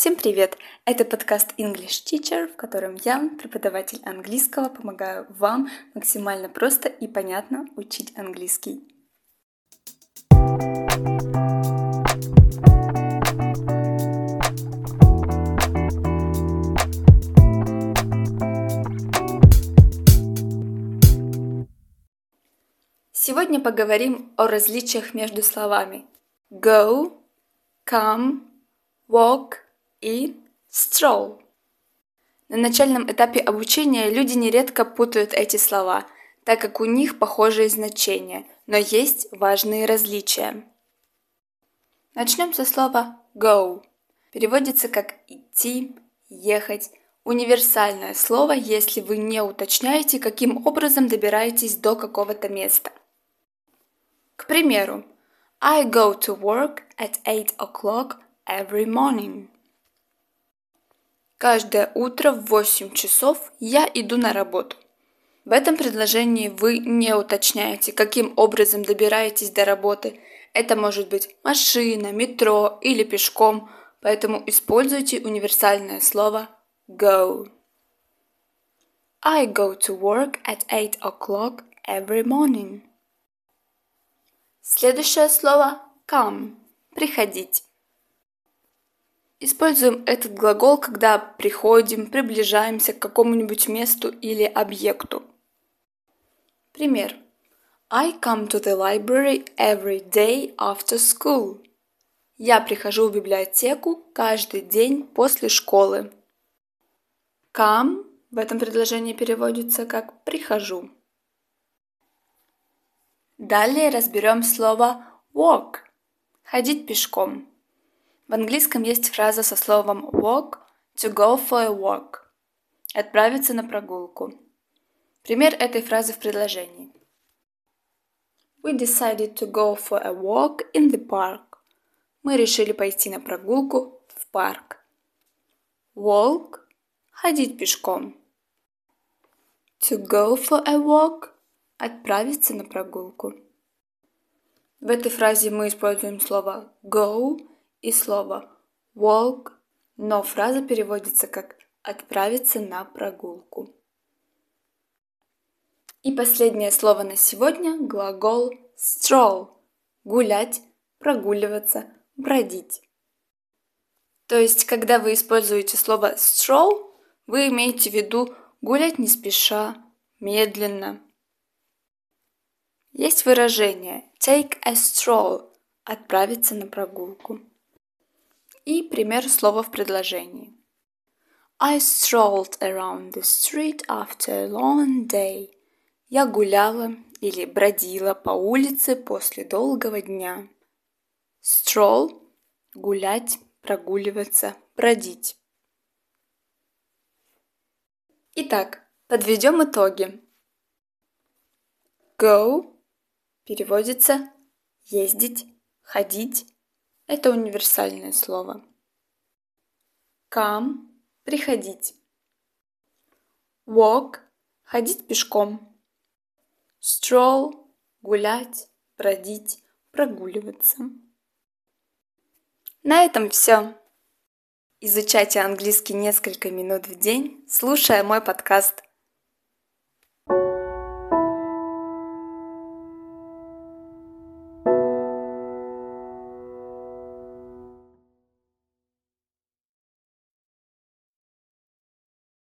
Всем привет! Это подкаст English Teacher, в котором я, преподаватель английского, помогаю вам максимально просто и понятно учить английский. Сегодня поговорим о различиях между словами go, come, walk и stroll. На начальном этапе обучения люди нередко путают эти слова, так как у них похожие значения, но есть важные различия. Начнем со слова go. Переводится как идти, ехать. Универсальное слово, если вы не уточняете, каким образом добираетесь до какого-то места. К примеру, I go to work at 8 o'clock every morning. Каждое утро в 8 часов я иду на работу. В этом предложении вы не уточняете, каким образом добираетесь до работы. Это может быть машина, метро или пешком, поэтому используйте универсальное слово go. I go to work at 8 o'clock every morning. Следующее слово come – приходить. Используем этот глагол, когда приходим, приближаемся к какому-нибудь месту или объекту. Пример. I come to the library every day after school. Я прихожу в библиотеку каждый день после школы. Come в этом предложении переводится как «прихожу». Далее разберем слово walk – ходить пешком. В английском есть фраза со словом walk to go for a walk – отправиться на прогулку. Пример этой фразы в предложении. We decided to go for a walk in the park. Мы решили пойти на прогулку в парк. Walk – ходить пешком. To go for a walk Отправиться на прогулку. В этой фразе мы используем слово go и слово walk, но фраза переводится как отправиться на прогулку. И последнее слово на сегодня – глагол stroll – гулять, прогуливаться, бродить. То есть, когда вы используете слово stroll, вы имеете в виду гулять не спеша, медленно, есть выражение take a stroll – отправиться на прогулку. И пример слова в предложении. I strolled around the street after a long day. Я гуляла или бродила по улице после долгого дня. Stroll – гулять, прогуливаться, бродить. Итак, подведем итоги. Go Переводится ездить, ходить. Это универсальное слово. Come – приходить. Walk – ходить пешком. Stroll – гулять, бродить, прогуливаться. На этом все. Изучайте английский несколько минут в день, слушая мой подкаст –